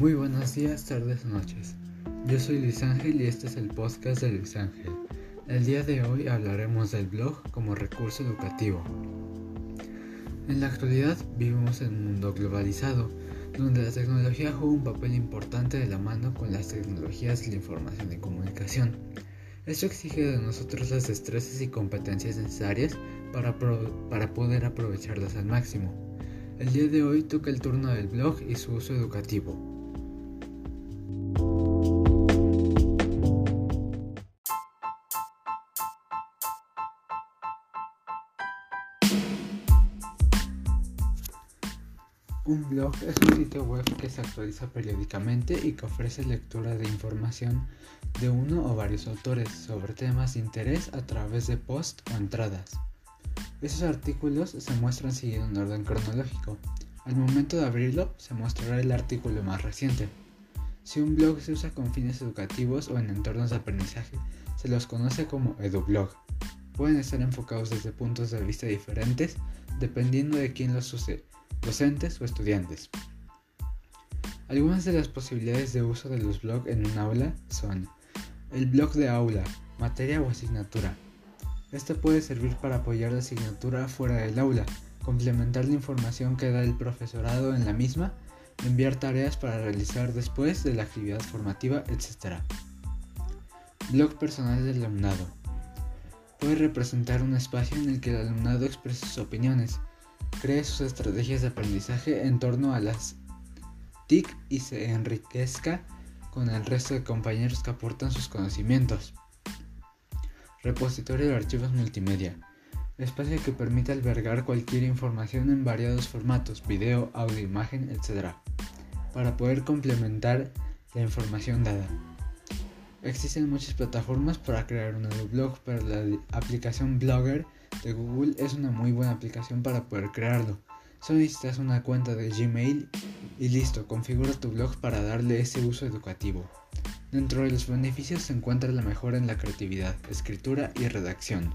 Muy buenos días, tardes, noches. Yo soy Luis Ángel y este es el podcast de Luis Ángel. El día de hoy hablaremos del blog como recurso educativo. En la actualidad vivimos en un mundo globalizado, donde la tecnología juega un papel importante de la mano con las tecnologías de la información y comunicación. Esto exige de nosotros las destrezas y competencias necesarias para, para poder aprovecharlas al máximo. El día de hoy toca el turno del blog y su uso educativo. Un blog es un sitio web que se actualiza periódicamente y que ofrece lectura de información de uno o varios autores sobre temas de interés a través de posts o entradas. Esos artículos se muestran siguiendo un orden cronológico. Al momento de abrirlo, se mostrará el artículo más reciente. Si un blog se usa con fines educativos o en entornos de aprendizaje, se los conoce como edublog. Pueden estar enfocados desde puntos de vista diferentes dependiendo de quién los use, docentes o estudiantes. Algunas de las posibilidades de uso de los blogs en un aula son el blog de aula, materia o asignatura, este puede servir para apoyar la asignatura fuera del aula, complementar la información que da el profesorado en la misma, enviar tareas para realizar después de la actividad formativa, etc. Blog personal del alumnado. Puede representar un espacio en el que el alumnado exprese sus opiniones, cree sus estrategias de aprendizaje en torno a las TIC y se enriquezca con el resto de compañeros que aportan sus conocimientos. Repositorio de archivos multimedia. Espacio que permite albergar cualquier información en variados formatos, video, audio, imagen, etc. Para poder complementar la información dada. Existen muchas plataformas para crear un blog, pero la aplicación Blogger de Google es una muy buena aplicación para poder crearlo. Solo necesitas una cuenta de Gmail y listo, configura tu blog para darle ese uso educativo. Dentro de los beneficios se encuentra la mejora en la creatividad, escritura y redacción.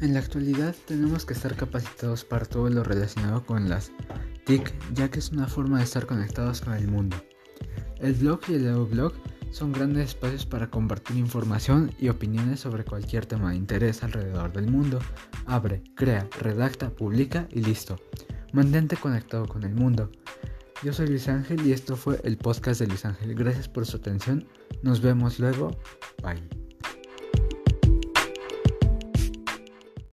En la actualidad tenemos que estar capacitados para todo lo relacionado con las TIC, ya que es una forma de estar conectados con el mundo. El blog y el blog son grandes espacios para compartir información y opiniones sobre cualquier tema de interés alrededor del mundo. Abre, crea, redacta, publica y listo. Mantente conectado con el mundo. Yo soy Luis Ángel y esto fue el podcast de Luis Ángel. Gracias por su atención. Nos vemos luego. Bye.